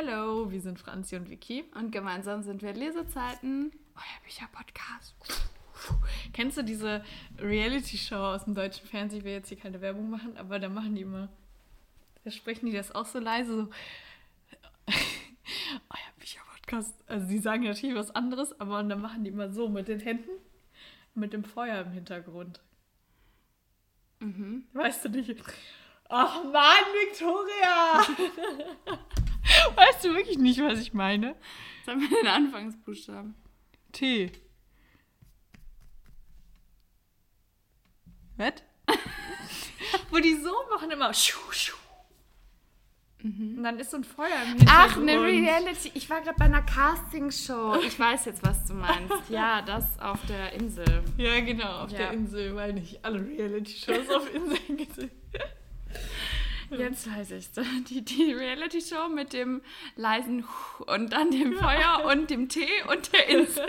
Hallo, wir sind Franzi und Vicky. Und gemeinsam sind wir Lesezeiten. Euer Bücher-Podcast. Kennst du diese Reality-Show aus dem deutschen Fernsehen? Ich will jetzt hier keine Werbung machen, aber da machen die immer. Da sprechen die das auch so leise, so. Euer Bücher-Podcast. Also, die sagen natürlich was anderes, aber dann machen die immer so mit den Händen, mit dem Feuer im Hintergrund. Mhm. Weißt du nicht? Ach Mann, Victoria! weißt du wirklich nicht, was ich meine? Sagen wir den Anfangsbuchstaben. T. Was? Wo die so machen immer. Schuh, schuh. Und dann ist so ein Feuer im Hintergrund. Ach, eine Reality. Ich war gerade bei einer Castingshow. Ich weiß jetzt, was du meinst. Ja, das auf der Insel. Ja, genau, auf Ja. der Insel, weil nicht alle Reality-Shows auf Inseln gesehen. Jetzt weiß ich Die, die Reality-Show mit dem leisen und dann dem Feuer und dem Tee und der Insel.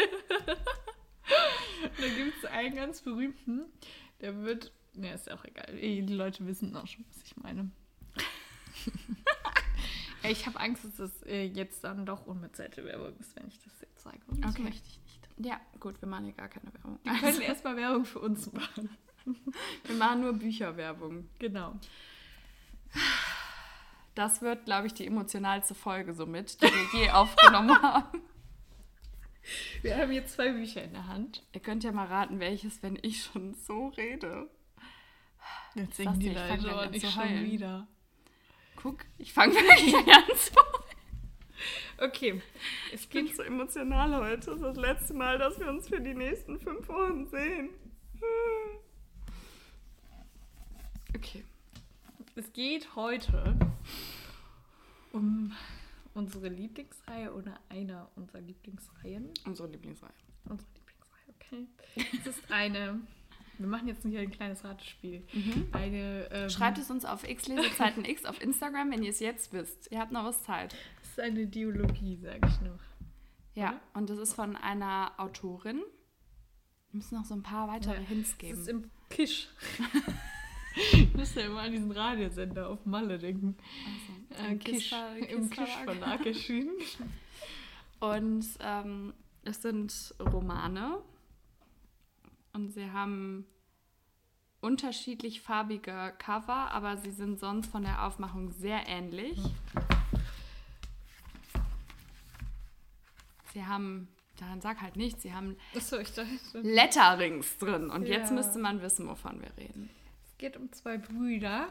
Da gibt es einen ganz berühmten, der wird. Ne, ist ja auch egal. Eh, Die Leute wissen auch schon, was ich meine. Ja, ich habe Angst, dass das äh, jetzt dann doch unbezahlte Werbung ist, wenn ich das jetzt sage. Und das Okay. möchte ich nicht. Ja, gut, wir machen hier gar keine Werbung. Wir können erstmal Werbung für uns machen. Wir machen nur Bücherwerbung. Genau. Das wird, glaube ich, die emotionalste Folge somit, die wir je aufgenommen haben. Wir haben jetzt zwei Bücher in der Hand. Ihr könnt ja mal raten, welches, wenn ich schon so rede. Jetzt singen die Leute nicht zu schon wieder. Guck, ich fange wirklich an zu. Okay. Es Ich bin geht so emotional heute. Das ist das letzte Mal, dass wir uns für die nächsten fünf Wochen sehen. Okay. Es geht heute um unsere Lieblingsreihe oder einer unserer Lieblingsreihen. Unsere Lieblingsreihe. Unsere Lieblingsreihe, okay. Es ist eine. Wir machen jetzt hier ein kleines Ratespiel. Eine. Ähm, Schreibt es uns auf X Lesezeiten X auf Instagram, wenn ihr es jetzt wisst. Ihr habt noch was Zeit. Es ist eine Dialogie, sage ich noch. Ja, Oder? und das ist von einer Autorin. Wir müssen noch so ein paar weitere Ja, Hints Es geben. ist im Kisch. ich muss ja immer an diesen Radiosender auf Malle denken. Also, Äh, im Kisch, Ver- Im Kiss Kisch Verlag erschienen. Und ähm, es sind Romane. Und sie haben unterschiedlich farbige Cover, aber sie sind sonst von der Aufmachung sehr ähnlich. Sie haben, daran sag halt nichts, sie haben Achso, dachte. Letterings drin. Und jetzt Ja. müsste man wissen, wovon wir reden. Es geht um zwei Brüder.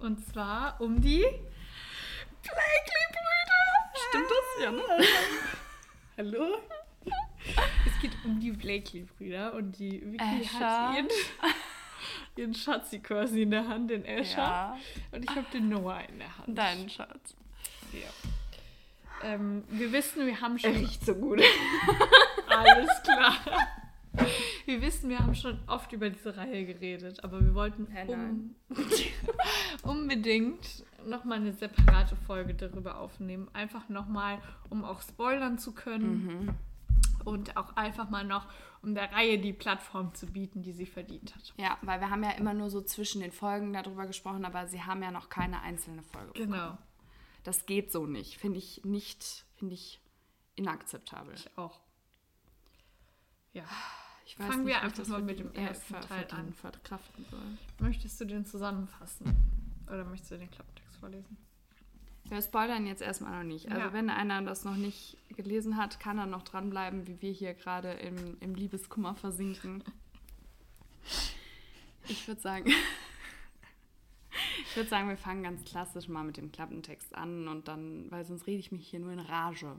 Und zwar um die Blakely-Brüder. Stimmt das? Ja, ne? Hallo? Es geht um die Blakely-Brüder und die Vicky Asher. hat ihren, ihren Schatzi quasi in der Hand, den Asher. Ja. Und ich habe den Noah in der Hand. Dein Schatz. Ja. Ähm, wir wissen, wir haben schon riecht so gut. alles klar. Wir wissen, wir haben schon oft über diese Reihe geredet, aber wir wollten Hä, um, unbedingt nochmal eine separate Folge darüber aufnehmen. Einfach nochmal, um auch spoilern zu können. Und auch einfach mal noch, um der Reihe die Plattform zu bieten, die sie verdient hat. Ja, weil wir haben ja immer nur so zwischen den Folgen darüber gesprochen, aber sie haben ja noch keine einzelne Folge. Genau. Das geht so nicht. Finde ich nicht, finde ich inakzeptabel. Ich auch. Ja. Ich Fangen nicht, wir einfach das mal mit dem ersten Teil an. verkraften soll. Möchtest du den zusammenfassen? Oder möchtest du den Klappentext vorlesen? Wir spoilern jetzt erstmal noch nicht. Also Ja. wenn einer das noch nicht gelesen hat, kann er noch dranbleiben, wie wir hier gerade im, im Liebeskummer versinken. Ich würde sagen, ich würde sagen, wir fangen ganz klassisch mal mit dem Klappentext an und dann, weil sonst rede ich mich hier nur in Rage.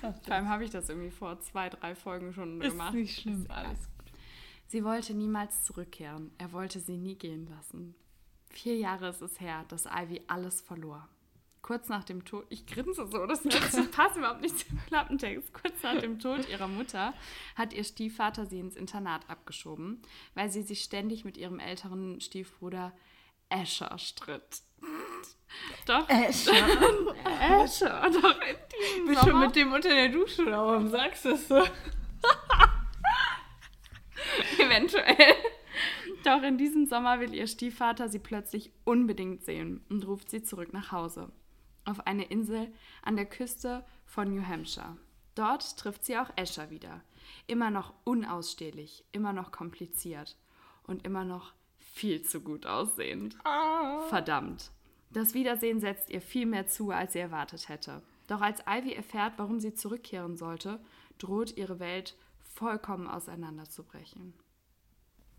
Vor allem habe ich das irgendwie vor zwei, drei Folgen schon Ist gemacht. nicht schlimm, Ist alles gut. Sie wollte niemals zurückkehren. Er wollte sie nie gehen lassen. Vier Jahre ist es her, dass Ivy alles verlor. Kurz nach dem Tod, ich grinse so, das, das passt überhaupt nicht zum Klappentext. Kurz nach dem Tod ihrer Mutter hat ihr Stiefvater sie ins Internat abgeschoben, weil sie sich ständig mit ihrem älteren Stiefbruder Asher stritt. Doch, Asher. Asher, doch in diesem Bist schon mit dem unter der Dusche oder warum sagst du das so? Eventuell. Doch in diesem Sommer will ihr Stiefvater sie plötzlich unbedingt sehen und ruft sie zurück nach Hause. Auf eine Insel an der Küste von New Hampshire. Dort trifft sie auch Escher wieder. Immer noch unausstehlich, immer noch kompliziert und immer noch viel zu gut aussehend. Verdammt. Das Wiedersehen setzt ihr viel mehr zu, als sie erwartet hätte. Doch als Ivy erfährt, warum sie zurückkehren sollte, droht ihre Welt vollkommen auseinanderzubrechen.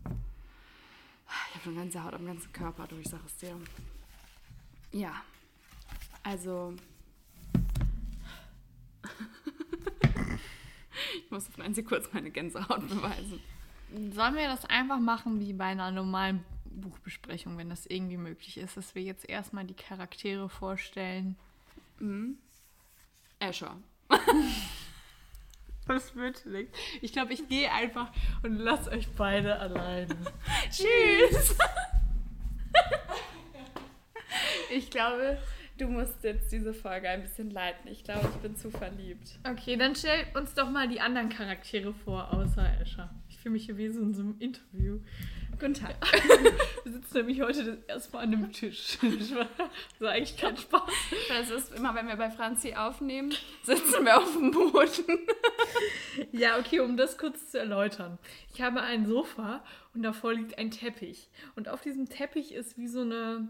Ich habe schon ganze Haut am ganzen Körper, du, ich sag es dir. Ja, also. ich muss auf Nancy kurz meine Gänsehaut beweisen. Sollen wir das einfach machen wie bei einer normalen Buchbesprechung, wenn das irgendwie möglich ist, dass wir jetzt erstmal die Charaktere vorstellen? Mhm. Escher. Das wird nicht. Ich glaube, ich gehe einfach und lasse euch beide alleine. Tschüss! ich glaube, du musst jetzt diese Folge ein bisschen leiten. Ich glaube, ich bin zu verliebt. Okay, dann stell uns doch mal die anderen Charaktere vor, außer Escher. Ich fühle mich hier wie so in so einem Interview. Guten Tag. Wir sitzen nämlich heute das erste Mal an einem Tisch. Das war eigentlich kein Spaß. Das ist immer, wenn wir bei Franzi aufnehmen, sitzen wir auf dem Boden. Ja, okay, um das kurz zu erläutern. Ich habe ein Sofa und davor liegt ein Teppich. Und auf diesem Teppich ist wie so eine.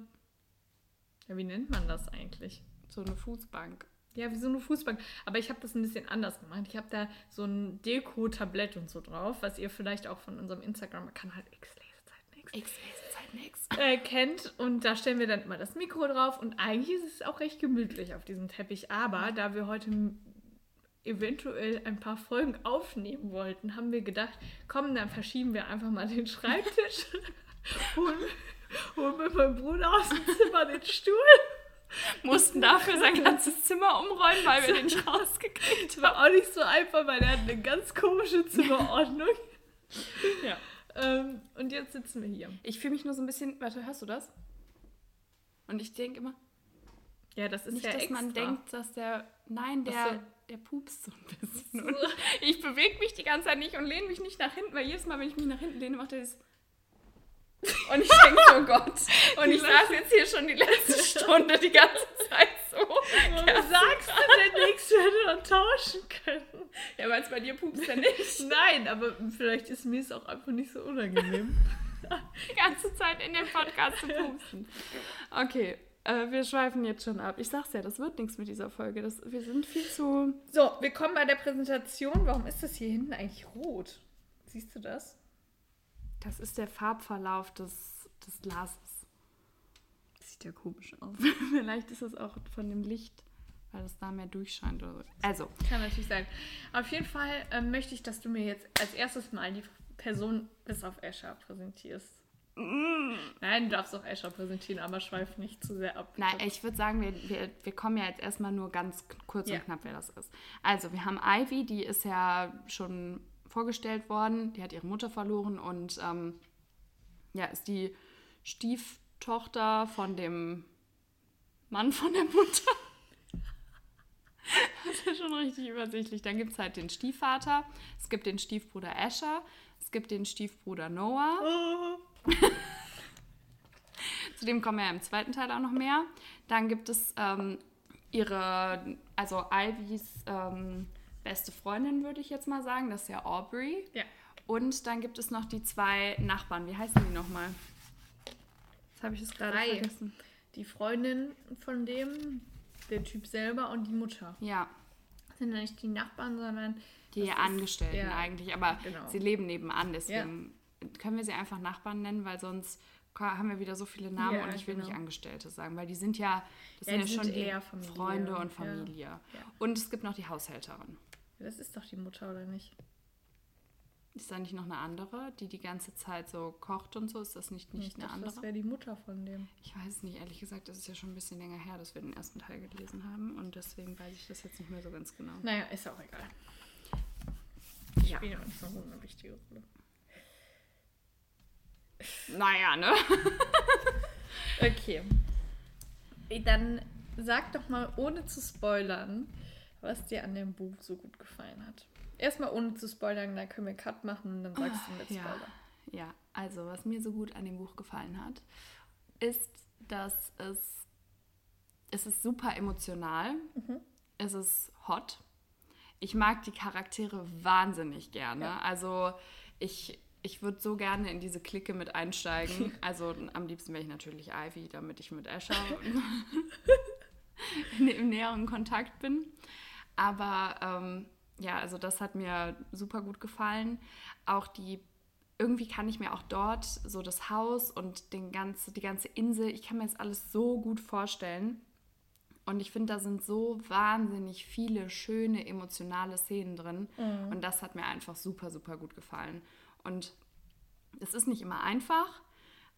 Ja, wie nennt man das eigentlich? So eine Fußbank. Ja, wie so eine Fußbank. Aber ich habe das ein bisschen anders gemacht. Ich habe da so ein Deko-Tablett und so drauf, was ihr vielleicht auch von unserem Instagram-Kanal Zeit nix. äh, kennt. Und da stellen wir dann immer das Mikro drauf. Und eigentlich ist es auch recht gemütlich auf diesem Teppich. Aber da wir heute eventuell ein paar Folgen aufnehmen wollten, haben wir gedacht, komm, dann verschieben wir einfach mal den Schreibtisch. holen, holen wir meinem Bruder aus dem Zimmer den Stuhl. Mussten dafür sein ganzes Zimmer umräumen, weil wir den rausgekriegt Das war auch nicht so einfach, weil er hat eine ganz komische Zimmerordnung. Ja. Ähm, und jetzt sitzen wir hier. Ich fühle mich nur so ein bisschen. Warte, hörst du das? Und ich denke immer, Ja, das ist nicht, ja dass extra. man denkt, dass der. Nein, der, so. der pupst so ein bisschen. Und ich bewege mich die ganze Zeit nicht und lehne mich nicht nach hinten, weil jedes Mal, wenn ich mich nach hinten lehne, macht er das. Und ich denke, oh Gott. Und ich saß jetzt hier schon die letzte Stunde die ganze Zeit so. Warum Ja, sagst du denn nichts, wenn wir dann tauschen können? Ja, weil es bei dir pupst er nicht. Nein, aber vielleicht ist mir es auch einfach nicht so unangenehm. Die ganze Zeit in den Podcast zu pupsen. Okay, äh, wir schweifen jetzt schon ab. Ich sag's ja, das wird nichts mit dieser Folge. Das, wir sind viel zu. So, wir kommen bei der Präsentation. Warum ist das hier hinten eigentlich rot? Siehst du das? Das ist der Farbverlauf des, des Glases. Sieht ja komisch aus. Vielleicht ist es auch von dem Licht, weil es da mehr durchscheint oder so. Also, Kann natürlich sein. Auf jeden Fall ähm, möchte ich, dass du mir jetzt als erstes mal die Person bis auf Escher präsentierst. Nein, du darfst auch Escher präsentieren, aber schweif nicht zu sehr ab. nein, ich würde sagen, wir, wir, wir kommen ja jetzt erstmal nur ganz kurz Ja. und knapp, wer das ist. Also, wir haben Ivy, die ist ja schon vorgestellt worden. Die hat ihre Mutter verloren und ähm, ja, ist die Stieftochter von dem Mann von der Mutter. Das ist ja schon richtig übersichtlich. Dann gibt es halt den Stiefvater, es gibt den Stiefbruder Asher, es gibt den Stiefbruder Noah. Oh. Zu dem kommen wir ja im zweiten Teil auch noch mehr. Dann gibt es ähm, ihre, also Ivys ähm, beste Freundin, würde ich jetzt mal sagen. Das ist ja Aubrey. Ja. Und dann gibt es noch die zwei Nachbarn. Wie heißen die nochmal? Jetzt habe ich es gerade Drei. vergessen. Die Freundin von dem, der Typ selber und die Mutter. Ja, Das sind ja nicht die Nachbarn, sondern die Das ist- Angestellten ja, eigentlich. Aber genau. sie leben nebenan. Deswegen können wir sie einfach Nachbarn nennen, weil sonst haben wir wieder so viele Namen Ja, und ich will genau. nicht Angestellte sagen, weil die sind ja, das Ja, sind ja schon Freunde und ja. Familie. Ja. Und es gibt noch die Haushälterin. Das ist doch die Mutter, oder nicht? Ist da nicht noch eine andere, die die ganze Zeit so kocht und so? Ist das nicht, nicht ich eine dachte, andere? das wäre die Mutter von dem. Ich weiß es nicht, ehrlich gesagt, das ist ja schon ein bisschen länger her, dass wir den ersten Teil gelesen haben und deswegen weiß ich das jetzt nicht mehr so ganz genau. Naja, ist auch egal. Ja. Spielt ja nicht so eine wichtige Rolle. Naja, ne? Okay. Dann sag doch mal, ohne zu spoilern, was dir an dem Buch so gut gefallen hat. Erstmal ohne zu spoilern, dann können wir Cut machen und dann sagst du mit Ja. Spoiler. Ja, also was mir so gut an dem Buch gefallen hat, ist, dass es, es ist super emotional, Mhm. es ist hot. Ich mag die Charaktere wahnsinnig gerne. Ja. Also ich, ich würde so gerne in diese Clique mit einsteigen. Also am liebsten wäre ich natürlich Ivy, damit ich mit Asher im näheren Kontakt bin. Aber ähm, ja, also das hat mir super gut gefallen. Auch die, irgendwie kann ich mir auch dort so das Haus und den ganze, die ganze Insel, ich kann mir das alles so gut vorstellen. Und ich finde, da sind so wahnsinnig viele schöne emotionale Szenen drin. Und das hat mir einfach super, super gut gefallen. Und es ist nicht immer einfach,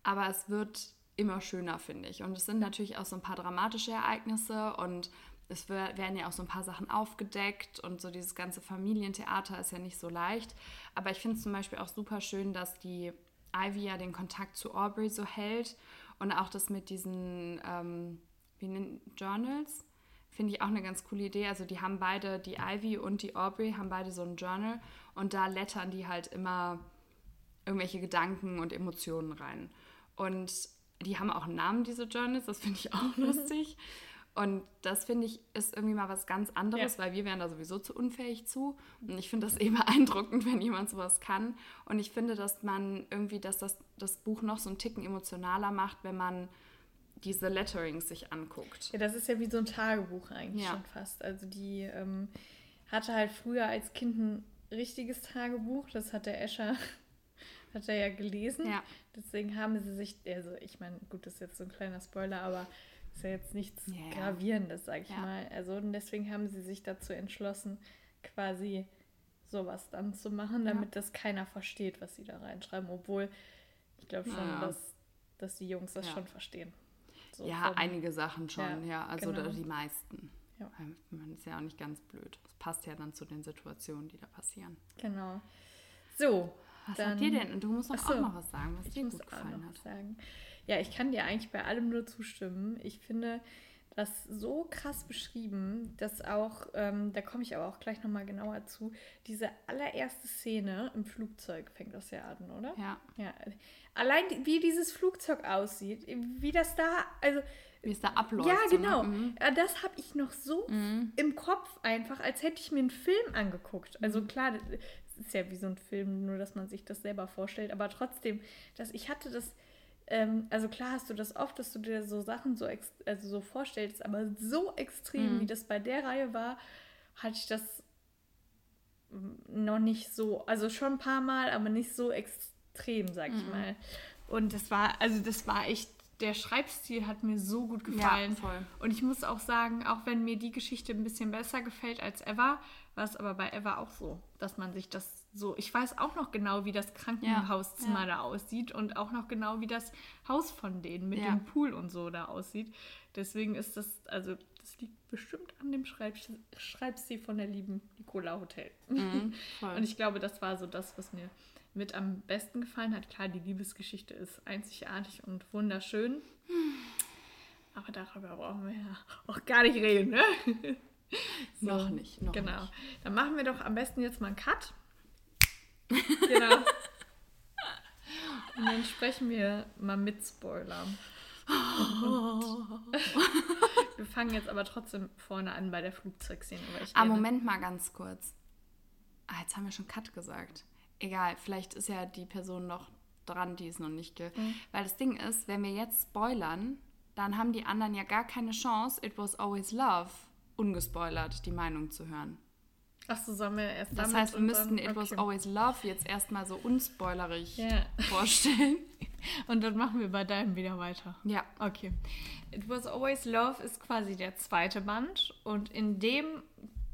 aber es wird immer schöner, finde ich. Und es sind natürlich auch so ein paar dramatische Ereignisse und es wer- werden ja auch so ein paar Sachen aufgedeckt und so dieses ganze Familientheater ist ja nicht so leicht. Aber ich finde es zum Beispiel auch super schön, dass die Ivy ja den Kontakt zu Aubrey so hält und auch das mit diesen ähm, wie nennen, Journals finde ich auch eine ganz coole Idee. Also die haben beide, die Ivy und die Aubrey haben beide so ein Journal und da lettern die halt immer irgendwelche Gedanken und Emotionen rein. Und die haben auch einen Namen, diese Journals, das finde ich auch lustig. Und das finde ich ist irgendwie mal was ganz anderes, Ja. weil wir wären da sowieso zu unfähig zu. Und ich finde das eh beeindruckend, wenn jemand sowas kann. Und ich finde, dass man irgendwie, dass das, das Buch noch so einen Ticken emotionaler macht, wenn man diese Letterings sich anguckt. Ja, das ist ja wie so ein Tagebuch eigentlich Ja. schon fast. Also die ähm, hatte halt früher als Kind ein richtiges Tagebuch. Das hat der Escher hat er ja gelesen. Ja. Deswegen haben sie sich, also ich meine, gut, das ist jetzt so ein kleiner Spoiler, aber ist ja jetzt nichts Ja, ja. Gravierendes, sag ich Ja. mal. Also und deswegen haben sie sich dazu entschlossen, quasi sowas dann zu machen, Ja. damit das keiner versteht, was sie da reinschreiben. Obwohl ich glaube schon, Ja. dass, dass die Jungs das Ja. schon verstehen. So ja, vom- einige Sachen schon, Ja, ja. Also genau. die meisten. Ja. Man ist ja auch nicht ganz blöd. Das passt ja dann zu den Situationen, die da passieren. Genau. So. Was dann- hat dir denn? Und du musst doch so. auch noch was sagen, was dir gut gefallen hat. Ja, ich kann dir eigentlich bei allem nur zustimmen. Ich finde das so krass beschrieben, dass auch, ähm, da komme ich aber auch gleich nochmal genauer zu, diese allererste Szene im Flugzeug fängt das ja an, oder? Ja, Ja. Allein wie dieses Flugzeug aussieht, wie das da, also wie es da abläuft. ja, so, ne? genau. Mhm. Das habe ich noch so im Kopf einfach, als hätte ich mir einen Film angeguckt. Also klar, es ist ja wie so ein Film, nur dass man sich das selber vorstellt. Aber trotzdem, dass ich hatte das, ähm, also klar hast du das oft, dass du dir so Sachen so, also so vorstellst, aber so extrem, wie das bei der Reihe war, hatte ich das noch nicht so, also schon ein paar Mal, aber nicht so extrem, sag ich mal. Und das war, also das war echt, der Schreibstil hat mir so gut gefallen. Ja. Und ich muss auch sagen, auch wenn mir die Geschichte ein bisschen besser gefällt als Eva, war es aber bei Eva auch so, dass man sich das so, ich weiß auch noch genau, wie das Krankenhauszimmer Ja, ja. da aussieht und auch noch genau, wie das Haus von denen mit Ja. dem Pool und so da aussieht. Deswegen ist das, also das liegt bestimmt an dem Schreib Schreibstil von der lieben Nicola Hotel. Mhm. Und ich glaube, das war so das, was mir mit am besten gefallen hat. Klar, die Liebesgeschichte ist einzigartig und wunderschön. Aber darüber brauchen wir ja auch gar nicht reden, ne? So, Noch nicht, noch genau. nicht. Dann machen wir doch am besten jetzt mal einen Cut. Genau. Und dann sprechen wir mal mit Spoiler. wir fangen jetzt aber trotzdem vorne an bei der Flugzeugszene. Weil Ah, Moment mal ganz kurz. Ah, jetzt haben wir schon Cut gesagt. Egal, vielleicht ist ja die Person noch dran, die es noch nicht ge... Mhm. Weil das Ding ist, wenn wir jetzt spoilern, dann haben die anderen ja gar keine Chance, It Was Always Love, ungespoilert, die Meinung zu hören. Achso, sollen wir erst Das heißt, wir müssten dann, It Was okay. Always Love jetzt erstmal so unspoilerig Ja. vorstellen. Und dann machen wir bei deinem wieder weiter. Ja. Okay. It Was Always Love ist quasi der zweite Band und in dem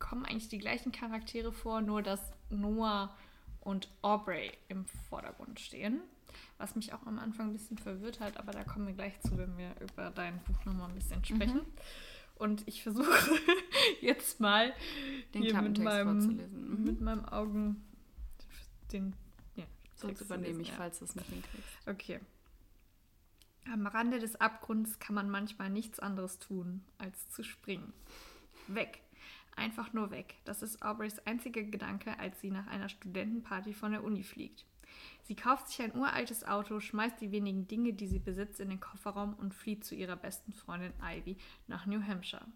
kommen eigentlich die gleichen Charaktere vor, nur dass Noah und Aubrey im Vordergrund stehen. Was mich auch am Anfang ein bisschen verwirrt hat, aber da kommen wir gleich zu, wenn wir über dein Buch nochmal ein bisschen sprechen. Und ich versuche jetzt mal Den hier mit Klappentext meinem, vorzulesen. Mhm. mit meinem Augen den ja, Sonst übernehme ich, ja. falls du es nicht hinkriegst. Okay. Am Rande des Abgrunds kann man manchmal nichts anderes tun, als zu springen. Weg. Einfach nur weg. Das ist Aubreys einziger Gedanke, als sie nach einer Studentenparty von der Uni fliegt. Sie kauft sich ein uraltes Auto, schmeißt die wenigen Dinge, die sie besitzt, in den Kofferraum und flieht zu ihrer besten Freundin Ivy nach New Hampshire.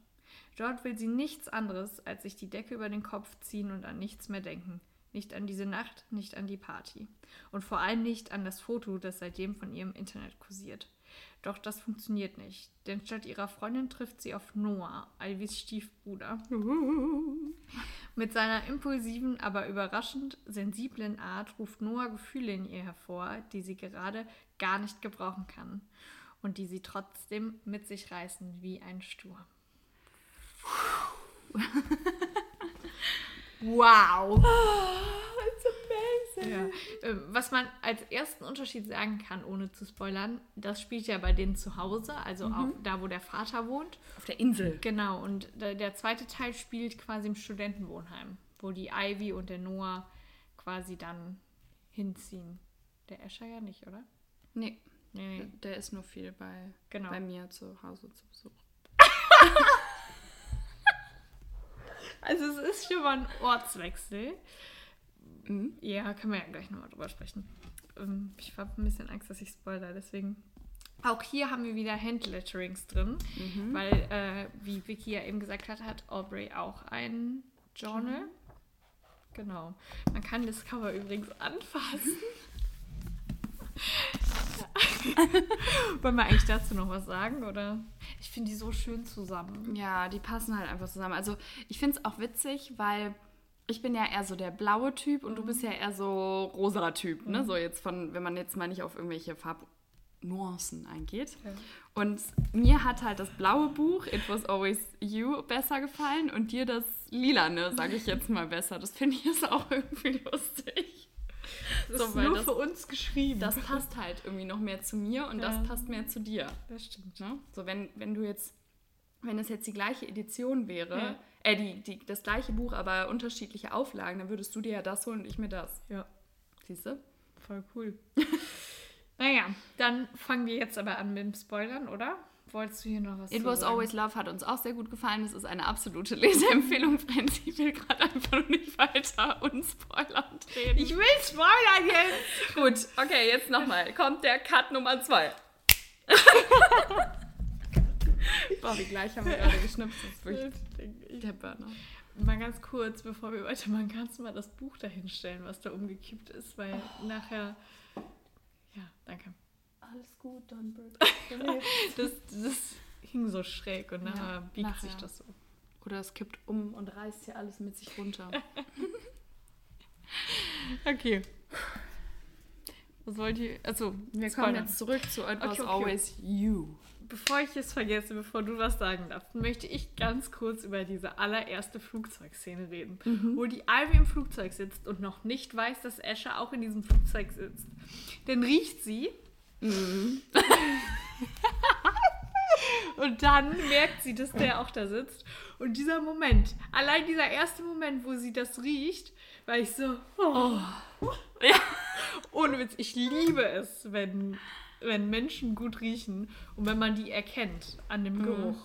Dort will sie nichts anderes, als sich die Decke über den Kopf ziehen und an nichts mehr denken. Nicht an diese Nacht, nicht an die Party. Und vor allem nicht an das Foto, das seitdem von ihr im Internet kursiert. Doch das funktioniert nicht, denn statt ihrer Freundin trifft sie auf Noah, Ivys Stiefbruder. Mit seiner impulsiven, aber überraschend sensiblen Art ruft Noah Gefühle in ihr hervor, die sie gerade gar nicht gebrauchen kann und die sie trotzdem mit sich reißen wie ein Sturm. Wow. Ja. Ähm, Was man als ersten Unterschied sagen kann, ohne zu spoilern, das spielt ja bei denen zu Hause, also auch da, wo der Vater wohnt. Auf der Insel. Genau, und der, der zweite Teil spielt quasi im Studentenwohnheim, wo die Ivy und der Noah quasi dann hinziehen. Der Escher ja nicht, oder? Nee, Nee, nee. der ist nur viel bei, Genau. bei mir zu Hause zu Besuch. Also es ist schon mal ein Ortswechsel. Mhm. Ja, können wir ja gleich nochmal drüber sprechen. Ähm, Ich habe ein bisschen Angst, dass ich spoiler, deswegen. Auch hier haben wir wieder Handletterings drin, weil, äh, wie Vicky ja eben gesagt hat, hat Aubrey auch ein Journal. Genau. Man kann das Cover übrigens anfassen. Wollen wir eigentlich dazu noch was sagen, oder? Ich finde die so schön zusammen. Ja, die passen halt einfach zusammen. Also ich finde es auch witzig, weil ich bin ja eher so der blaue Typ und du bist ja eher so rosa Typ, ne? So jetzt von, wenn man jetzt mal nicht auf irgendwelche Farbnuancen eingeht. Ja. Und mir hat halt das blaue Buch It Was Always You besser gefallen und dir das lilane, sage ich jetzt mal besser. Das finde ich ist auch irgendwie lustig. Das So, ist nur das- für uns geschrieben. Das passt halt irgendwie noch mehr zu mir und Ja. das passt mehr zu dir. das stimmt. Ne? So, wenn, wenn du jetzt, wenn es jetzt die gleiche Edition wäre, Ja. Äh, die, die, das gleiche Buch, aber unterschiedliche Auflagen, dann würdest du dir ja das holen und ich mir das. Ja. Siehst du? Voll cool. naja, dann fangen wir jetzt aber an mit dem Spoilern, oder? Wolltest du hier noch was It Was sagen? Always Love hat uns auch sehr gut gefallen. Es ist eine absolute Leseempfehlung, Franzi. Ich will gerade einfach nur nicht weiter unspoilernd reden. Ich will spoilern jetzt! gut, okay, jetzt nochmal. Kommt der Cut Nummer 2. Boah, wie gleich haben wir gerade geschnipst. Das ist wirklich der Burner. Mal ganz kurz, bevor wir weitermachen, kannst du mal das Buch dahinstellen, was da umgekippt ist, weil nachher. Ja, danke. Alles gut, Dunbird. Das, das hing so schräg und nachher Ja, biegt nachher. sich das so. Oder es kippt um und reißt hier alles mit sich runter. Okay. Was wollt ihr? Also, Wir kommen Spoilern. jetzt zurück zu It Was Okay, okay. Always You. Bevor ich es vergesse, bevor du was sagen darfst, möchte ich ganz kurz über diese allererste Flugzeugszene reden, wo die Ivy im Flugzeug sitzt und noch nicht weiß, dass Asher auch in diesem Flugzeug sitzt. Dann riecht sie und dann merkt sie, dass der auch da sitzt. Und dieser Moment, allein dieser erste Moment, wo sie das riecht, war ich so, oh. Ja. Ohne Witz, ich liebe es, wenn, wenn Menschen gut riechen und wenn man die erkennt an dem Geruch.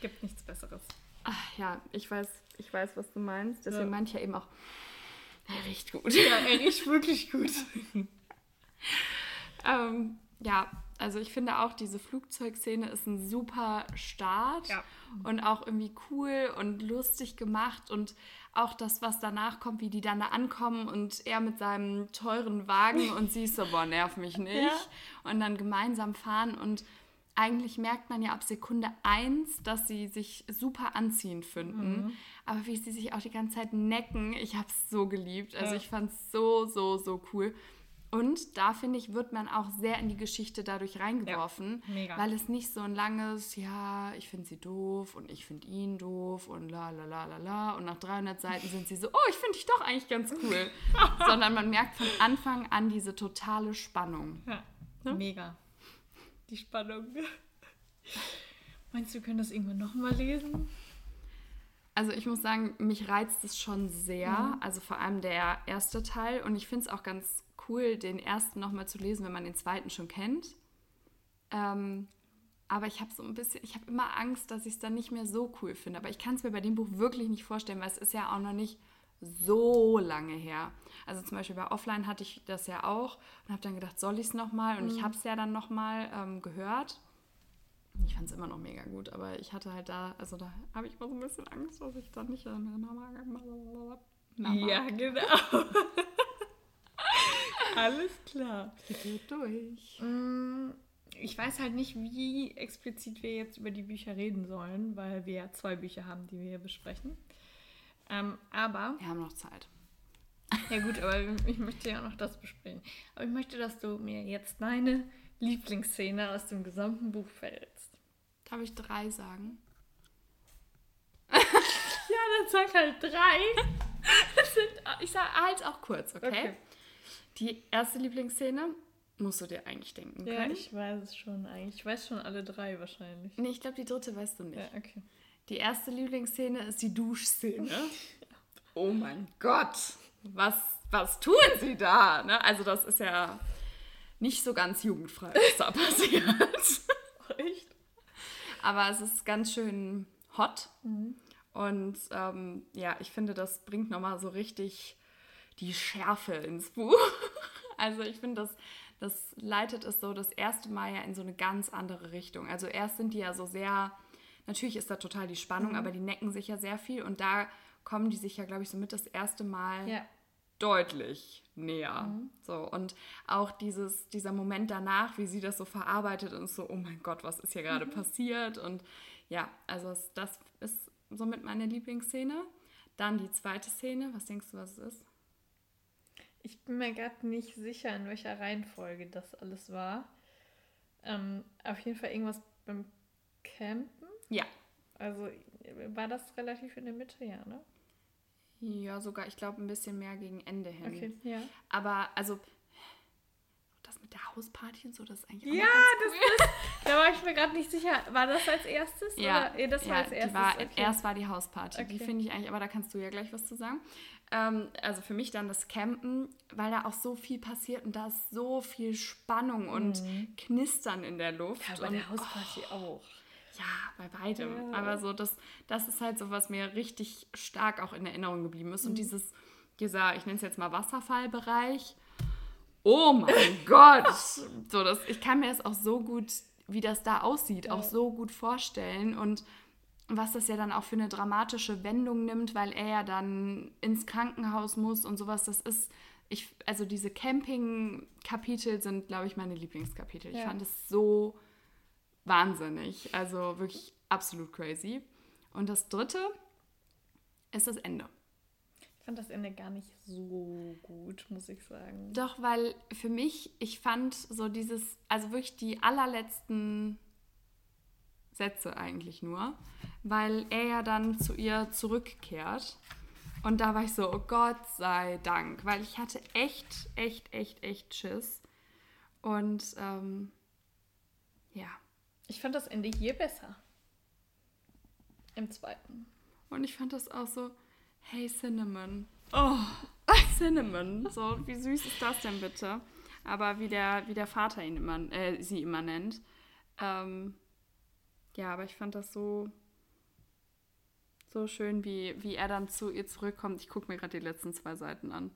Gibt nichts Besseres. Ach, ja, ich weiß, ich weiß, was du meinst. Deswegen Ja. meinte ich ja eben auch, er riecht gut. Ja, er riecht wirklich gut. ähm, ja, also ich finde auch, diese Flugzeugszene ist ein super Start Ja. und auch irgendwie cool und lustig gemacht und auch das, was danach kommt, wie die dann da ankommen und er mit seinem teuren Wagen und sie ist so, boah, nerv mich nicht. Ja. Und dann gemeinsam fahren und eigentlich merkt man ja ab Sekunde eins, dass sie sich super anziehend finden. Mhm. Aber wie sie sich auch die ganze Zeit necken, ich habe es so geliebt. Also Ja. ich fand es so, so, so cool. Und da finde ich, wird man auch sehr in die Geschichte dadurch reingeworfen, Ja, mega. weil es nicht so ein langes, ja, ich finde sie doof und ich finde ihn doof und la la la la la und nach 300 Seiten sind sie so, oh, ich finde dich doch eigentlich ganz cool. Sondern man merkt von Anfang an diese totale Spannung. Ja, Ne? mega. Die Spannung. Meinst du, wir können das irgendwann nochmal lesen? Also ich muss sagen, mich reizt es schon sehr. Also vor allem der erste Teil. Und ich finde es auch ganz cool, den ersten nochmal zu lesen, wenn man den zweiten schon kennt. Ähm, aber ich habe so ein bisschen, ich habe immer Angst, dass ich es dann nicht mehr so cool finde. Aber ich kann es mir bei dem Buch wirklich nicht vorstellen, weil es ist ja auch noch nicht so lange her. Also zum Beispiel bei Offline hatte ich das ja auch und habe dann gedacht, soll ich es nochmal? Und ich habe es ja dann nochmal ähm, gehört. Ich fand es immer noch mega gut, aber ich hatte halt da, also da habe ich mal so ein bisschen Angst, dass ich dann nicht äh, Mama, Mama. Ja, genau. Alles klar. Geht durch. Mm, Ich weiß halt nicht, wie explizit wir jetzt über die Bücher reden sollen, weil wir ja zwei Bücher haben, die wir hier besprechen. Ähm, aber, Wir haben noch Zeit. ja gut, aber ich möchte ja noch das besprechen. Aber ich möchte, dass du mir jetzt deine Lieblingsszene aus dem gesamten Buch verrätst. Darf ich drei sagen? Ja, dann sag halt drei. Sind, ich sage halt auch kurz, okay? Okay. Die erste Lieblingsszene musst du dir eigentlich denken Ja, können. ich weiß es schon eigentlich. Ich weiß schon alle drei wahrscheinlich. nee, ich glaube, die dritte weißt du nicht. Ja, okay. Die erste Lieblingsszene ist die Duschszene. oh mein Gott, was, was tun sie da? Ne? Also das ist ja nicht so ganz jugendfrei, was da passiert. Echt? Aber es ist ganz schön hot. Und ähm, ja, ich finde, das bringt nochmal so richtig die Schärfe ins Buch. Also ich finde, das, das leitet es so das erste Mal ja in so eine ganz andere Richtung. Also erst sind die ja so sehr, natürlich ist da total die Spannung, aber die necken sich ja sehr viel und da kommen die sich ja, glaube ich, so mit das erste Mal Ja. deutlich näher. So, und auch dieses, dieser Moment danach, wie sie das so verarbeitet und so, oh mein Gott, was ist hier gerade passiert? Und ja, also das ist somit meine Lieblingsszene. Dann die zweite Szene, was denkst du, was es ist? Ich bin mir gerade nicht sicher, in welcher Reihenfolge das alles war. Ähm, auf jeden Fall irgendwas beim Campen. Ja. Also war das relativ in der Mitte, ja, ne? Ja, sogar, ich glaube, ein bisschen mehr gegen Ende hin. Okay, ja. Aber also, das mit der Hausparty und so, das ist eigentlich auch Ja, ganz cool. Da war ich mir gerade nicht sicher. War das als erstes? Ja, Oder? Ja, das war ja, als erstes. Die war, okay. Erst war die Hausparty. Die Okay. finde ich eigentlich, aber da kannst du ja gleich was zu sagen. Ähm, also für mich dann das Campen, weil da auch so viel passiert und da ist so viel Spannung und Knistern in der Luft. Mhm. ja, bei und, der Hausparty auch. ja, bei beidem. Ja. Aber so, das, das ist halt so, was mir richtig stark auch in Erinnerung geblieben ist. Und dieses, dieser, ich nenne es jetzt mal Wasserfallbereich. Oh mein Gott! So, das, ich kann mir das auch so gut, wie das da aussieht, auch so gut vorstellen. Und was das ja dann auch für eine dramatische Wendung nimmt, weil er ja dann ins Krankenhaus muss und sowas, das ist. Ich, also diese Camping-Kapitel sind, glaube ich, meine Lieblingskapitel. Ich Ja. fand es so wahnsinnig. Also wirklich absolut crazy. Und das dritte ist das Ende. Ich fand das Ende gar nicht so gut, muss ich sagen. Doch, weil für mich, ich fand so dieses, also wirklich die allerletzten Sätze eigentlich nur, weil er ja dann zu ihr zurückkehrt. Und da war ich so, oh Gott sei Dank, weil ich hatte echt, echt, echt, echt Schiss. Und ähm, ja, Ich fand das Ende hier besser. Im zweiten. Und ich fand das auch so, hey Cinnamon. Oh, Cinnamon. So, wie süß ist das denn bitte? Aber wie der, wie der Vater ihn immer, äh, sie immer nennt. Ähm, ja, aber ich fand das so, so schön, wie, wie er dann zu ihr zurückkommt. Ich gucke mir gerade die letzten zwei Seiten an.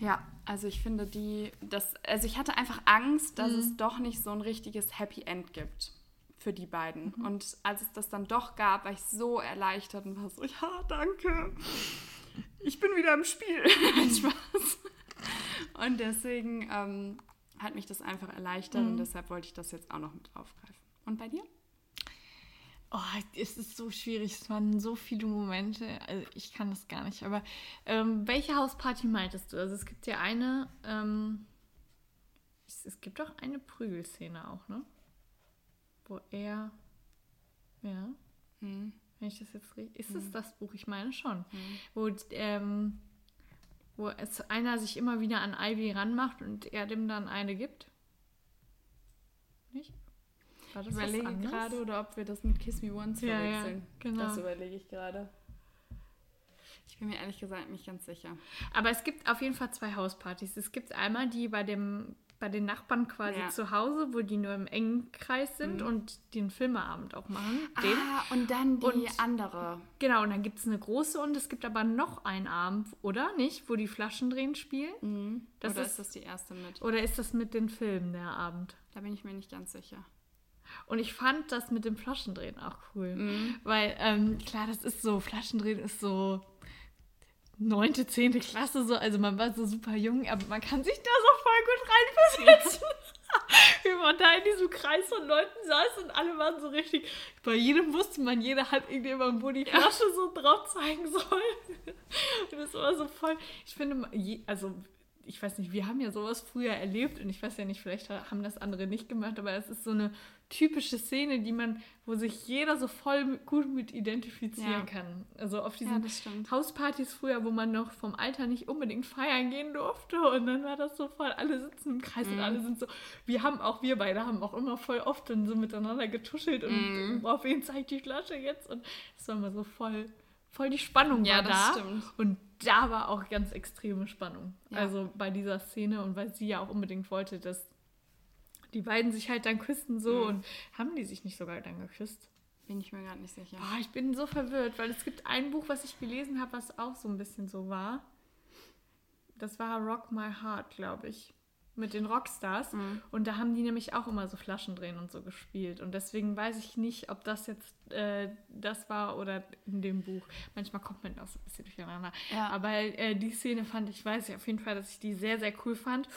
Ja, also ich finde die, das, also ich hatte einfach Angst, dass es doch nicht so ein richtiges Happy End gibt für die beiden. Und als es das dann doch gab, war ich so erleichtert und war so, ja, danke. Ich bin wieder im Spiel. Nein, Spaß. Und deswegen ähm, hat mich das einfach erleichtert und deshalb wollte ich das jetzt auch noch mit aufgreifen. Und bei dir? Oh, es ist so schwierig. Es waren so viele Momente. Also ich kann das gar nicht. Aber ähm, welche Hausparty meintest du? Also es gibt ja eine. Ähm, es, es gibt doch eine Prügelszene auch, ne? Wo er. Ja. Hm. Wenn ich das jetzt richtig. Ist es das Buch? Ich meine schon. Wo, ähm, wo es einer sich immer wieder an Ivy ranmacht und er dem dann eine gibt. War das Ich überlege gerade, oder ob wir das mit Kiss Me Once Ja, ja, verwechseln. genau. Das überlege ich gerade. Ich bin mir ehrlich gesagt nicht ganz sicher. Aber es gibt auf jeden Fall zwei Hauspartys. Es gibt einmal die bei dem bei den Nachbarn quasi Ja. zu Hause, wo die nur im engen Kreis sind und den Filmeabend auch machen. Den. Ah, und dann die Und- andere. Genau, und dann gibt es eine große und es gibt aber noch einen Abend, oder nicht, wo die Flaschen drehen spielen? Das Oder ist- ist das die erste mit? Oder ist das mit den Filmen der Abend? Da bin ich mir nicht ganz sicher. Und ich fand das mit dem Flaschendrehen auch cool. Mhm. Weil, ähm, klar, das ist so, Flaschendrehen ist so neunte, zehnte Klasse so, also man war so super jung, aber man kann sich da so voll gut reinversetzen. Wie man da in diesem Kreis von Leuten saß und alle waren so richtig, bei jedem wusste man, jeder hat irgendjemand, wo die Flasche so drauf zeigen soll. Und das war so voll, ich finde, also ich weiß nicht, wir haben ja sowas früher erlebt und ich weiß ja nicht, vielleicht haben das andere nicht gemacht, aber es ist so eine typische Szene, die man, wo sich jeder so voll mit- gut mit identifizieren Ja. kann. Also auf Ja, diesen stimmt. Hauspartys früher, wo man noch vom Alter nicht unbedingt feiern gehen durfte und dann war das so voll, alle sitzen im Kreis Mhm. und alle sind so, wir haben auch, wir beide haben auch immer voll oft dann so miteinander getuschelt und Mhm. auf wen zeigt die Flasche jetzt und es war immer so voll, voll die Spannung Ja, war das da stimmt. und da war auch ganz extreme Spannung. Ja. Also bei dieser Szene und weil sie ja auch unbedingt wollte, dass die beiden sich halt dann küssen so Mhm. und haben die sich nicht sogar dann geküsst? Bin ich mir gerade nicht sicher. Boah, ich bin so verwirrt, weil es gibt ein Buch, was ich gelesen habe, was auch so ein bisschen so war. Das war Rock My Heart, glaube ich. Mit den Rockstars. Mhm. Und da haben die nämlich auch immer so Flaschendrehen und so gespielt. Und deswegen weiß ich nicht, ob das jetzt äh, das war oder in dem Buch. Manchmal kommt man auch so ein bisschen durcheinander. Ja. Aber äh, die Szene fand ich, weiß ich auf jeden Fall, dass ich die sehr, sehr cool fand.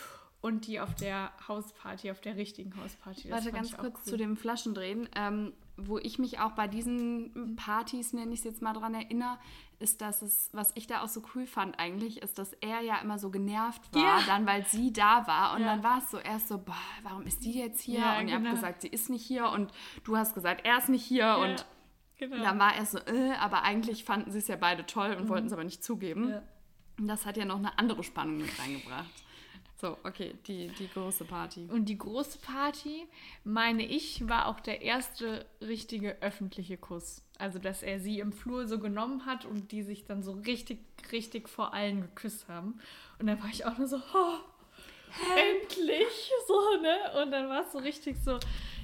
Und die auf der Hausparty, auf der richtigen Hausparty. das Warte, ganz kurz cool. zu dem Flaschendrehen. Ähm, wo ich mich auch bei diesen Partys, nenne ich es jetzt mal dran erinnere, ist, dass es, was ich da auch so cool fand eigentlich, ist, dass er ja immer so genervt war, Ja. dann weil sie da war. Und Ja. dann war es so erst so, boah, warum ist die jetzt hier? Ja, und ihr genau. habt gesagt, sie ist nicht hier. Und du hast gesagt, er ist nicht hier. Und genau. dann war er so, äh, aber eigentlich fanden sie es ja beide toll und wollten es aber nicht zugeben. Mhm. Und das hat ja noch eine andere Spannung mit reingebracht. So, okay, die, die große Party. Und die große Party, meine ich, war auch der erste richtige öffentliche Kuss. Also, dass er sie im Flur so genommen hat und die sich dann so richtig, richtig vor allen geküsst haben. Und dann war ich auch nur so, oh, endlich, so, ne? Und dann war es so richtig so,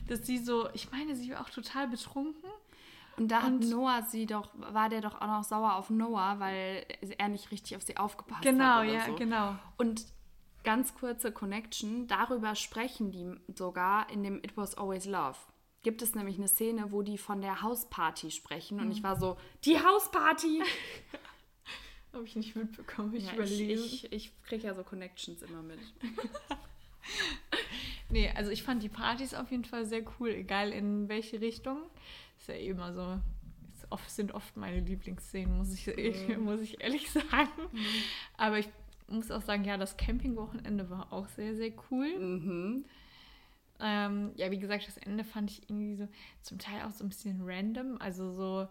dass sie so, ich meine, sie war auch total betrunken. Und da Und- hat Noah sie doch, war der doch auch noch sauer auf Noah, weil er nicht richtig auf sie aufgepasst Genau, hat. oder ja, so. genau. Und ganz kurze Connection, darüber sprechen die sogar in dem It Was Always Love. Gibt es nämlich eine Szene, wo die von der Hausparty sprechen und Mhm. ich war so, die Hausparty! Habe ich nicht mitbekommen, ich Ja, ich überlese. ich, ich kriege ja so Connections immer mit. Nee, also ich fand die Partys auf jeden Fall sehr cool, egal in welche Richtung. Ist ja eh immer so, oft, sind oft meine Lieblingsszenen, muss ich, muss ich ehrlich sagen. Aber ich muss auch sagen, ja, das Campingwochenende war auch sehr, sehr cool. Mhm. Ähm, ja, wie gesagt, das Ende fand ich irgendwie so zum Teil auch so ein bisschen random. Also so,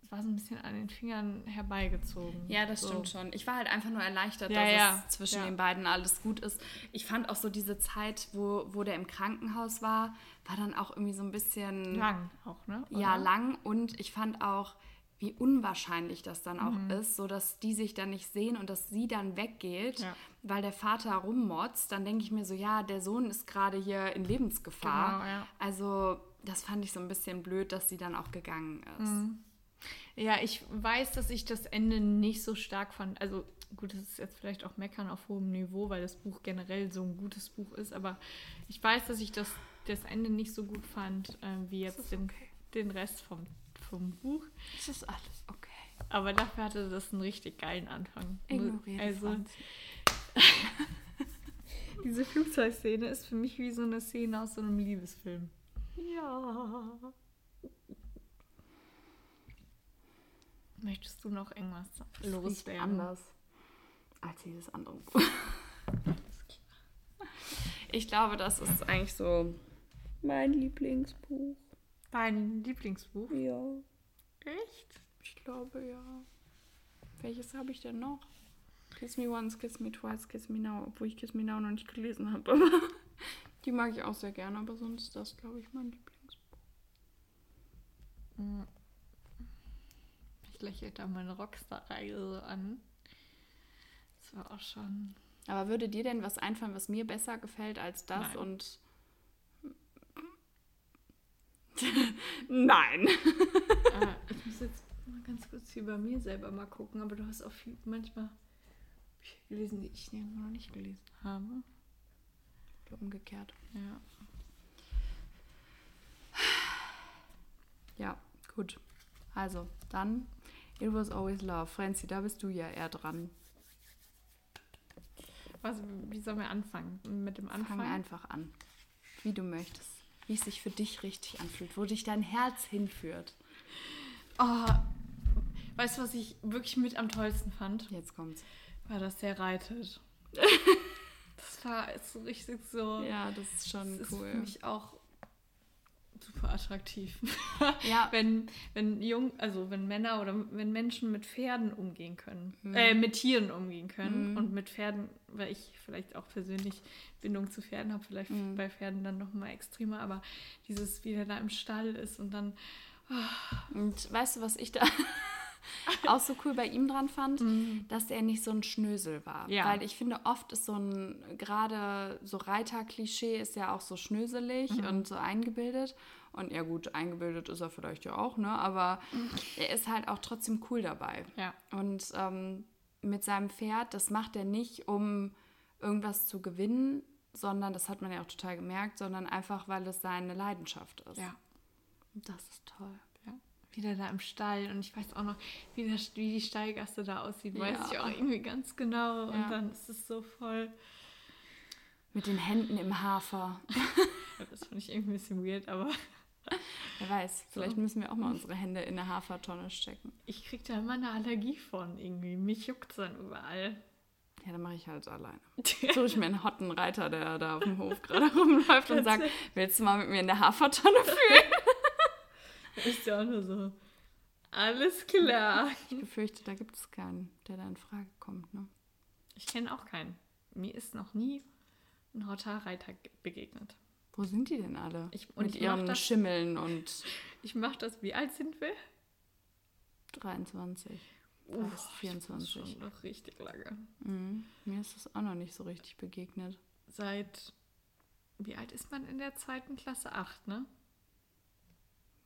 es war so ein bisschen an den Fingern herbeigezogen. Ja, das so. stimmt schon. Ich war halt einfach nur erleichtert, Ja, dass ja, es zwischen ja. den beiden alles gut ist. Ich fand auch so diese Zeit, wo, wo der im Krankenhaus war, war dann auch irgendwie so ein bisschen Lang auch, ne? ja, Oder? lang. Und ich fand auch, wie unwahrscheinlich das dann auch Mhm. ist, so dass die sich dann nicht sehen und dass sie dann weggeht, Ja. weil der Vater rummotzt. Dann denke ich mir so, ja, der Sohn ist gerade hier in Lebensgefahr. Genau, ja. Also das fand ich so ein bisschen blöd, dass sie dann auch gegangen ist. Mhm. Ja, ich weiß, dass ich das Ende nicht so stark fand. Also gut, das ist jetzt vielleicht auch Meckern auf hohem Niveau, weil das Buch generell so ein gutes Buch ist. Aber ich weiß, dass ich das, das Ende nicht so gut fand, äh, wie jetzt den, den Rest vom, vom Buch. Es ist alles okay. Aber dafür hatte das einen richtig geilen Anfang. Ignoriere also diese Flugzeugszene ist für mich wie so eine Szene aus so einem Liebesfilm. Ja. Möchtest du noch irgendwas riecht loswerden? anders als jedes andere Buch. Ich glaube, das ist eigentlich so mein Lieblingsbuch. Dein Lieblingsbuch? Ja, Echt? ich glaube ja. Welches habe ich denn noch? Kiss Me Once, Kiss Me Twice, Kiss Me Now, obwohl ich Kiss Me Now noch nicht gelesen habe. Aber die mag ich auch sehr gerne, aber sonst ist das, glaube ich, mein Lieblingsbuch. Ich lächle da meine Rockstar-Reihe so an. Das war auch schon. Aber würde dir denn was einfallen, was mir besser gefällt als das Nein. und. Nein. äh, ich muss jetzt mal ganz kurz hier bei mir selber mal gucken, aber du hast auch viel, manchmal Bücher gelesen, die ich noch nicht gelesen habe. Umgekehrt. Ja. Ja, gut. Also, dann It Was Always Love. Franzi, da bist du ja eher dran. Was, wie sollen wir anfangen? Mit dem Anfang? Fang einfach an. Wie du möchtest. Wie es sich für dich richtig anfühlt. Wo dich dein Herz hinführt. Oh, weißt du, was ich wirklich mit am tollsten fand? Jetzt kommt's. War, dass der reitet. das war so richtig so. Ja, das ist schon das cool. ist für mich auch super attraktiv. Ja. wenn, wenn jung, also wenn Männer oder wenn Menschen mit Pferden umgehen können, Mhm. äh, mit Tieren umgehen können und mit Pferden, weil ich vielleicht auch persönlich Bindung zu Pferden habe, vielleicht Mhm. bei Pferden dann noch mal extremer, aber dieses, wie der da im Stall ist und dann Und weißt du, was ich da auch so cool bei ihm dran fand? Dass er nicht so ein Schnösel war. Ja. Weil ich finde, oft ist so ein, gerade so Reiter-Klischee ist ja auch so schnöselig und so eingebildet. Und ja gut, eingebildet ist er vielleicht ja auch, ne? Aber er ist halt auch trotzdem cool dabei. ja, Und ähm, mit seinem Pferd, das macht er nicht, um irgendwas zu gewinnen, sondern, das hat man ja auch total gemerkt, sondern einfach, weil es seine Leidenschaft ist. ja, das ist toll. Wieder da im Stall und ich weiß auch noch, wie, der, wie die Stallgasse da aussieht, weiß Ja. ich auch irgendwie ganz genau Ja. und dann ist es so voll. Mit den Händen im Hafer. Das finde ich irgendwie ein bisschen weird, aber Wer weiß, vielleicht müssen wir auch mal unsere Hände in eine Hafertonne stecken. ich kriege da immer eine Allergie von irgendwie. Mich juckt dann überall. Ja, dann mache ich halt alleine. Suche ich mir einen hotten Reiter, der da auf dem Hof gerade rumläuft und sagt, willst du mal mit mir in der Hafertonne fühlen? Ist ja auch nur so. Alles klar. Ich befürchte, da gibt es keinen, der da in Frage kommt. Ne? Ich kenne auch keinen. Mir ist noch nie ein Reiter begegnet. Wo sind die denn alle? Ich- und mit ihren das- Schimmeln und Ich mache das, wie alt sind wir? 23. Uff, Fast 24. Schon noch richtig lange. Mhm. Mir ist das auch noch nicht so richtig begegnet. Seit, wie alt ist man in der zweiten Klasse? Acht, ne?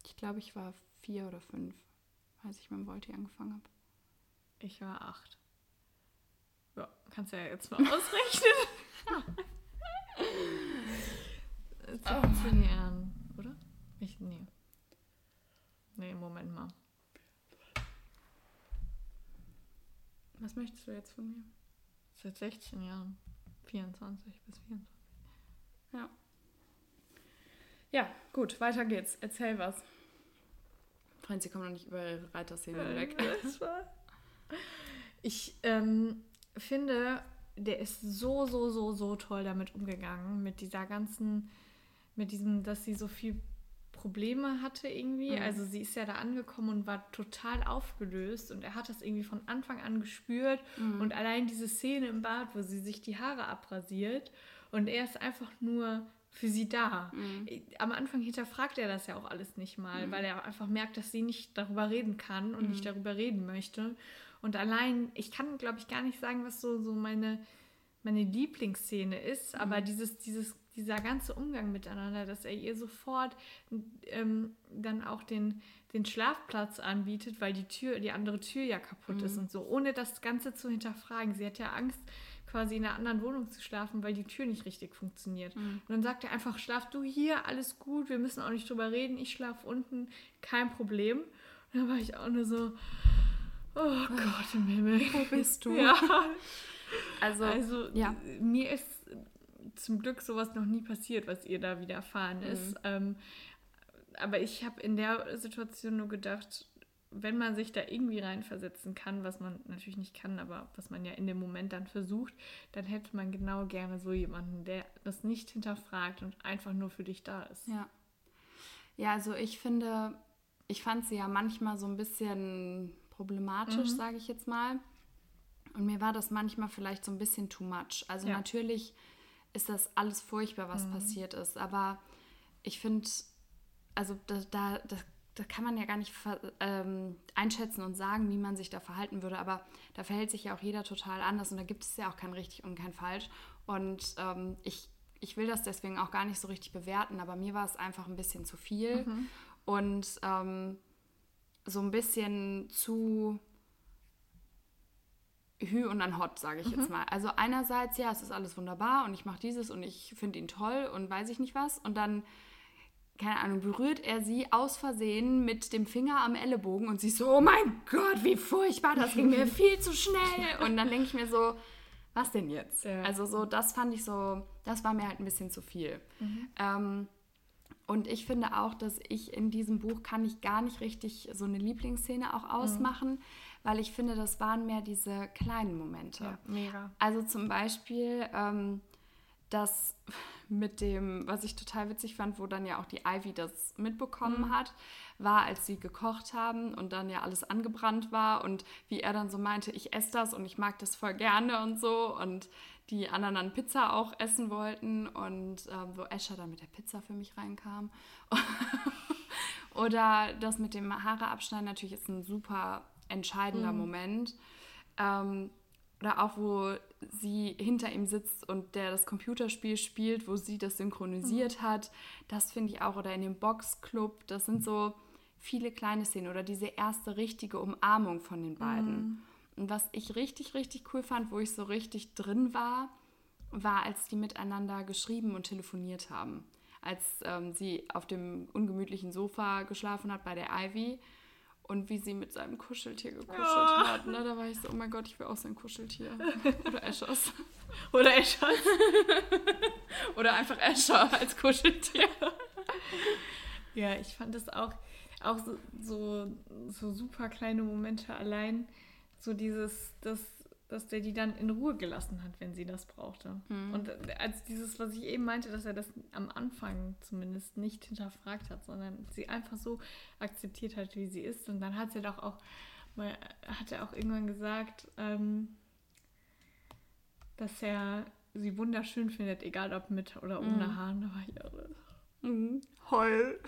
Ich glaube, ich war vier oder fünf, als ich mit dem Volti angefangen habe. Ich war acht. Ja, kannst ja jetzt mal ausrechnen. 17 Jahren, oder? Ich, nee. Nee, Moment mal. Was möchtest du jetzt von mir? Seit 16 Jahren. 24 bis 24. Ja. Ja, gut, weiter geht's. Erzähl was. Franzi kommt noch nicht über ihre Reiterszene hinweg. Das war- Ich ähm, finde, der ist so, so, so, so toll damit umgegangen. Mit dieser ganzen, mit diesem, dass sie so viel Probleme hatte irgendwie. Mhm. Also sie ist ja da angekommen und war total aufgelöst und er hat das irgendwie von Anfang an gespürt. Mhm. Und allein diese Szene im Bad, wo sie sich die Haare abrasiert und er ist einfach nur für sie da. Mhm. Am Anfang hinterfragt er das ja auch alles nicht mal, weil er einfach merkt, dass sie nicht darüber reden kann und Mhm. nicht darüber reden möchte. Und allein, ich kann, glaube ich, gar nicht sagen, was so, so meine, meine Lieblingsszene ist, Mhm. aber dieses, dieses, dieser ganze Umgang miteinander, dass er ihr sofort ähm, dann auch den, den Schlafplatz anbietet, weil die Tür, die andere Tür ja kaputt Mhm. ist und so, ohne das Ganze zu hinterfragen. Sie hat ja Angst, quasi in einer anderen Wohnung zu schlafen, weil die Tür nicht richtig funktioniert. Mhm. Und dann sagt er einfach, schlaf du hier, alles gut, wir müssen auch nicht drüber reden, ich schlafe unten, kein Problem. Und dann war ich auch nur so, oh Gott im Himmel. Wo bist du? Ja, Also, also ja. mir ist zum Glück sowas noch nie passiert, was ihr da widerfahren ist. Mhm. Ähm, aber ich habe in der Situation nur gedacht, wenn man sich da irgendwie reinversetzen kann, was man natürlich nicht kann, aber was man ja in dem Moment dann versucht, dann hätte man genau gerne so jemanden, der das nicht hinterfragt und einfach nur für dich da ist. ja. Ja, also ich finde, ich fand sie ja manchmal so ein bisschen problematisch, Mhm. sage ich jetzt mal. Und mir war das manchmal vielleicht so ein bisschen too much. Also Ja. Mhm. natürlich ist das alles furchtbar, was passiert ist. Aber ich finde, also da, da, da, das kann man ja gar nicht ähm, einschätzen und sagen, wie man sich da verhalten würde, aber da verhält sich ja auch jeder total anders und da gibt es ja auch kein richtig und kein falsch. Und ähm, ich, ich will das deswegen auch gar nicht so richtig bewerten, aber mir war es einfach ein bisschen zu viel mhm. und ähm, so ein bisschen zu Hü und dann Hot, sage ich mhm. jetzt mal. Also einerseits, ja, es ist alles wunderbar und ich mache dieses und ich finde ihn toll und weiß ich nicht was. Und dann, keine Ahnung, berührt er sie aus Versehen mit dem Finger am Ellenbogen und sie so, oh mein Gott, wie furchtbar, das ging mir viel zu schnell. Und dann denke ich mir so, was denn jetzt? Ja. Also so, das fand ich so, das war mir halt ein bisschen zu viel. Mhm. Ähm, und ich finde auch, dass ich in diesem Buch kann ich gar nicht richtig so eine Lieblingsszene auch mhm. ausmachen. Mhm weil ich finde, das waren mehr diese kleinen Momente. Ja, mega. Also zum Beispiel ähm, das mit dem, was ich total witzig fand, wo dann ja auch die Ivy das mitbekommen mhm. hat, war, als sie gekocht haben und dann ja alles angebrannt war und wie er dann so meinte, ich esse das und ich mag das voll gerne und so und die anderen dann Pizza auch essen wollten und äh, wo Escher dann mit der Pizza für mich reinkam. Oder das mit dem Haare abschneiden natürlich ist ein super entscheidender mhm. Moment. Ähm, oder auch, wo sie hinter ihm sitzt und der das Computerspiel spielt, wo sie das synchronisiert mhm. hat. Das finde ich auch. Oder in dem Boxclub. Das sind so viele kleine Szenen. Oder diese erste richtige Umarmung von den beiden. Mhm. Und was ich richtig, richtig cool fand, wo ich so richtig drin war, war, als die miteinander geschrieben und telefoniert haben. Als ähm, sie auf dem ungemütlichen Sofa geschlafen hat bei der Ivy und wie sie mit seinem Kuscheltier gekuschelt oh. hat. Ne? Da war ich so, oh mein Gott, ich will auch sein Kuscheltier. Oder Eschers. Oder Eschers. Oder einfach Escher als Kuscheltier. ja, ich fand das auch, auch so, so, so super kleine Momente allein. So dieses, das dass der die dann in Ruhe gelassen hat, wenn sie das brauchte. Mhm. Und als dieses, was ich eben meinte, dass er das am Anfang zumindest nicht hinterfragt hat, sondern sie einfach so akzeptiert hat, wie sie ist. Und dann hat sie doch auch mal, hat er auch irgendwann gesagt, ähm, dass er sie wunderschön findet, egal ob mit oder ohne mhm. Haaren. Da war ich Mhm. Heul.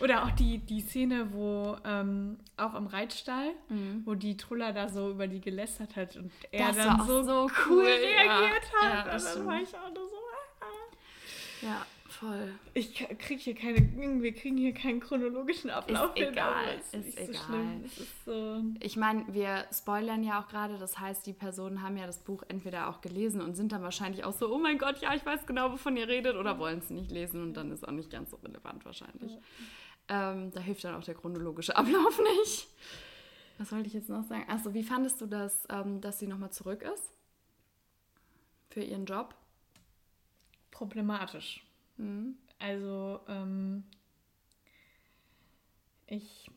Oder auch die, die Szene, wo ähm, auch im Reitstall, mhm. wo die Trulla da so über die gelästert hat und er das dann so, so cool reagiert ja. hat. Ja, und dann war ich auch nur so. Ah. Ja. Voll. Ich krieg hier keine, wir kriegen hier keinen chronologischen Ablauf. Ist egal, ist, ist egal. So ist so ich meine, wir spoilern ja auch gerade, das heißt, die Personen haben ja das Buch entweder auch gelesen und sind dann wahrscheinlich auch so, oh mein Gott, ja, ich weiß genau, wovon ihr redet, oder wollen es nicht lesen und dann ist auch nicht ganz so relevant wahrscheinlich. Ja. Ähm, da hilft dann auch der chronologische Ablauf nicht. Was wollte ich jetzt noch sagen? Achso, wie fandest du das, ähm, dass sie nochmal zurück ist? Für ihren Job? Problematisch. Mhm. Also, ähm, ich,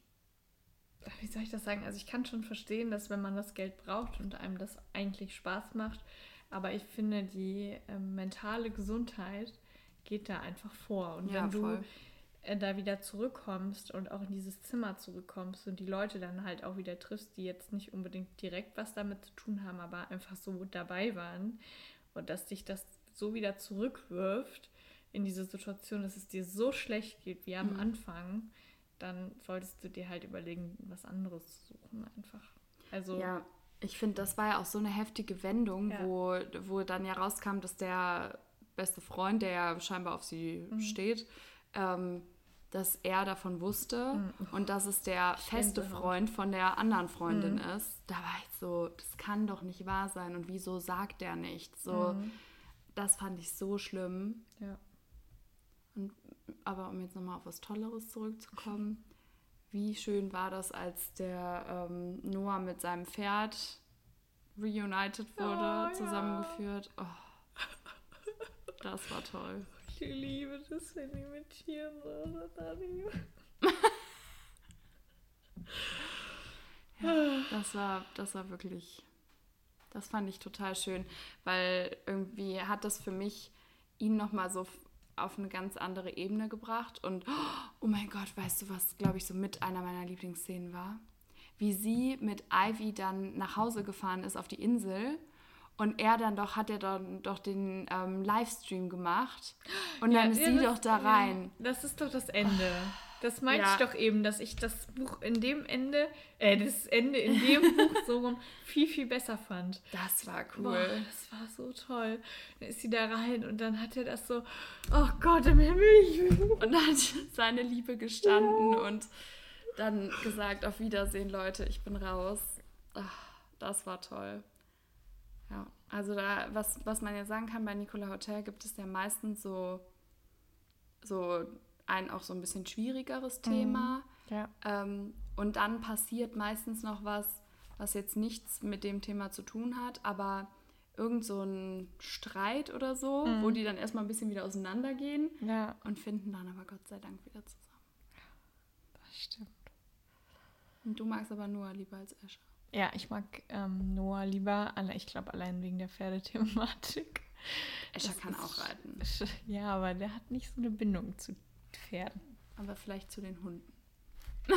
wie soll ich das sagen? Also, ich kann schon verstehen, dass wenn man das Geld braucht und einem das eigentlich Spaß macht, aber ich finde, die äh, mentale Gesundheit geht da einfach vor. Und ja, wenn du äh, da wieder zurückkommst und auch in dieses Zimmer zurückkommst und die Leute dann halt auch wieder triffst, die jetzt nicht unbedingt direkt was damit zu tun haben, aber einfach so dabei waren und dass dich das so wieder zurückwirft, in diese Situation, dass es dir so schlecht geht wie am mhm. Anfang, dann solltest du dir halt überlegen, was anderes zu suchen einfach. Also ja, ich finde, das war ja auch so eine heftige Wendung, ja. wo, wo dann ja rauskam, dass der beste Freund, der ja scheinbar auf sie mhm. steht, ähm, dass er davon wusste mhm. und dass es der feste Freund von der anderen Freundin mhm. ist. Da war ich so, das kann doch nicht wahr sein und wieso sagt er nicht? So, mhm. das fand ich so schlimm. Ja. Aber um jetzt nochmal auf was Tolleres zurückzukommen, wie schön war das, als der ähm, Noah mit seinem Pferd reunited wurde, oh, zusammengeführt. Ja. Oh, das war toll. Ich liebe das, wenn die mit Tieren so ja, das war, das war wirklich, das fand ich total schön, weil irgendwie hat das für mich ihn nochmal so auf eine ganz andere Ebene gebracht. Und oh mein Gott, weißt du, was, glaube ich, so mit einer meiner Lieblingsszenen war? Wie sie mit Ivy dann nach Hause gefahren ist auf die Insel. Und er dann doch, hat er dann doch den ähm, Livestream gemacht. Und ja, dann ist ja, sie doch da rein. Das ist doch das Ende. Das meinte Ja. ich doch eben, dass ich das Buch in dem Ende, äh, das Ende in dem Buch so rum viel, viel besser fand. Das war Boah, cool. das war so toll. Dann ist sie da rein und dann hat er das so, oh Gott im Himmel. Und hat seine Liebe gestanden und dann gesagt, auf Wiedersehen, Leute, ich bin raus. Ach, das war toll. Ja, also da, was, was man ja sagen kann, bei Nicola Hotel gibt es ja meistens so, so ein auch so ein bisschen schwierigeres Thema. Ja. Ähm, und dann passiert meistens noch was, was jetzt nichts mit dem Thema zu tun hat, aber irgend so ein Streit oder so, wo die dann erstmal ein bisschen wieder auseinandergehen Ja, und finden dann aber Gott sei Dank wieder zusammen. das stimmt. Und du magst aber Noah lieber als Escher. Ja, ich mag ähm, Noah lieber, alle, ich glaube allein wegen der Pferdethematik. Escher Das kann ist auch reiten, Ja, aber der hat nicht so eine Bindung zu Pferden. aber vielleicht zu den Hunden.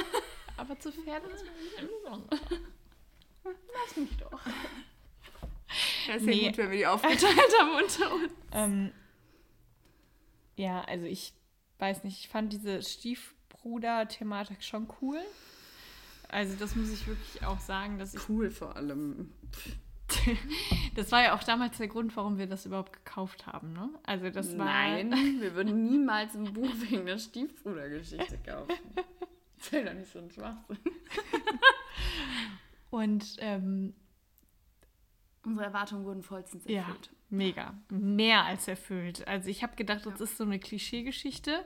Aber zu Pferden ist bisschen besonders. Lass mich doch. Ja, ist Nee. ja gut, wenn wir die aufgeteilt haben unter uns. Ähm, ja, also ich weiß nicht, ich fand diese Stiefbruder-Thematik schon cool. Also das muss ich wirklich auch sagen, dass ich Cool vor allem. das war ja auch damals der Grund, warum wir das überhaupt gekauft haben, ne? Also das war Nein, wir würden niemals ein Buch wegen der Stiefbrudergeschichte kaufen. Das wäre doch nicht so ein Schwachsinn. und ähm, Unsere Erwartungen wurden vollstens ja, erfüllt. mega, mehr als erfüllt. Also ich habe gedacht, das ist so eine Klischeegeschichte.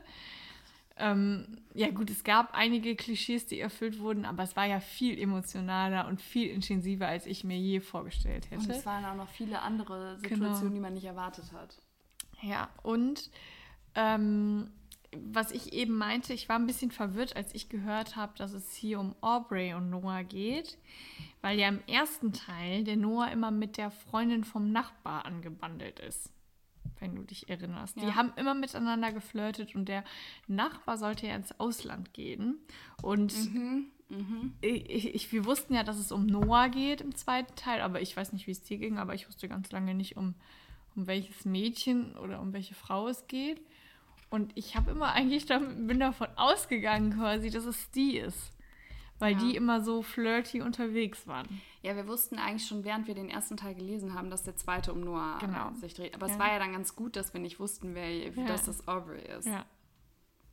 Ähm, ja gut, es gab einige Klischees, die erfüllt wurden, aber es war ja viel emotionaler und viel intensiver, als ich mir je vorgestellt Und hätte. es waren auch noch viele andere Genau. Situationen, die man nicht erwartet hat. Ja, und ähm, was ich eben meinte, ich war ein bisschen verwirrt, als ich gehört habe, dass es hier um Aubrey und Noah geht, weil ja im ersten Teil der Noah immer mit der Freundin vom Nachbar angebandelt ist. Wenn du dich erinnerst. Die Ja. haben immer miteinander geflirtet und der Nachbar sollte ja ins Ausland gehen. Und ich, ich, wir wussten ja, dass es um Noah geht im zweiten Teil, aber ich weiß nicht, wie es dir ging, aber ich wusste ganz lange nicht, um, um welches Mädchen oder um welche Frau es geht. Und ich habe immer eigentlich damit, bin davon ausgegangen quasi, dass es die ist. Weil Ja. die immer so flirty unterwegs waren. Ja, wir wussten eigentlich schon, während wir den ersten Teil gelesen haben, dass der zweite um Noah Genau. äh, sich dreht. Aber Ja. es war ja dann ganz gut, dass wir nicht wussten, wer, dass das Aubrey ist. Ja.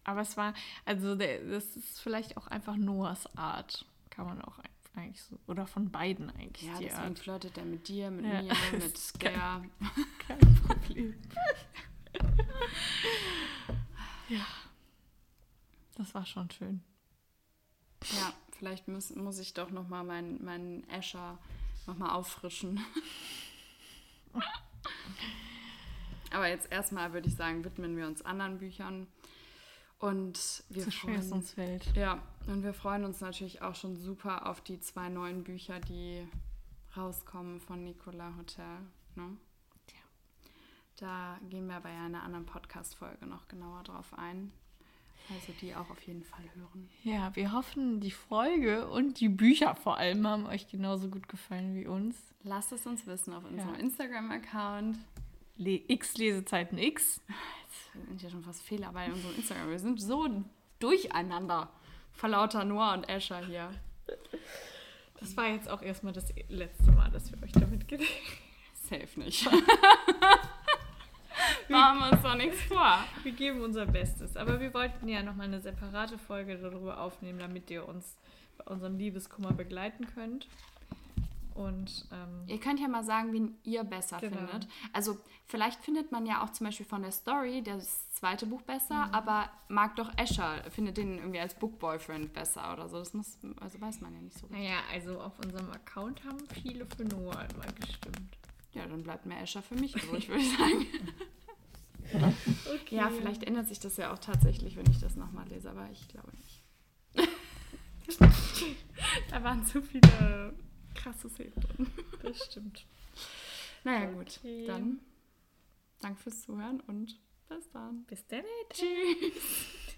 Aber es war, also der, das ist vielleicht auch einfach Noahs Art. Kann man auch eigentlich so. Oder von beiden eigentlich Ja, deswegen Art. flirtet er mit dir, mit Ja. mir, mit der. Kein Problem. ja. Das war schon schön. Ja, vielleicht muss, muss ich doch nochmal meinen mein Escher nochmal auffrischen. Aber jetzt erstmal würde ich sagen, widmen wir uns anderen Büchern. Und wir es freuen uns fällt. Ja, und wir freuen uns natürlich auch schon super auf die zwei neuen Bücher, die rauskommen von Nicola Hotel. Ne? Da gehen wir bei einer anderen Podcast-Folge noch genauer drauf ein. Also die auch auf jeden Fall hören. Ja, wir hoffen, die Folge und die Bücher vor allem haben euch genauso gut gefallen wie uns. Lasst es uns wissen auf unserem Ja. Instagram-Account. Le X Lesezeiten X. Jetzt sind ja schon fast Fehler bei unserem Instagram. Wir sind so durcheinander. Vor lauter Noah und Escher hier. Das war jetzt auch erstmal das letzte Mal, dass wir euch damit gehen. Safe nicht. Machen wir uns doch nichts vor. Wir geben unser Bestes. Aber wir wollten ja nochmal eine separate Folge darüber aufnehmen, damit ihr uns bei unserem Liebeskummer begleiten könnt. Und ähm, Ihr könnt ja mal sagen, wen ihr besser Genau. findet. Also vielleicht findet man ja auch zum Beispiel von der Story das zweite Buch besser, Mhm. aber mag doch Escher, findet den irgendwie als Book Boyfriend besser oder so. Das muss, also weiß man ja nicht so. richtig. naja, also auf unserem Account haben viele für Noah immer gestimmt. Ja, dann bleibt mir Escher für mich übrig, würde ich sagen. Okay. Ja, vielleicht ändert sich das ja auch tatsächlich, wenn ich das nochmal lese, aber ich glaube nicht. da waren zu viele krasse Szenen drin. Das stimmt. Naja, gut. Okay. Dann danke fürs Zuhören und bis dann. Bis dann. Tschüss.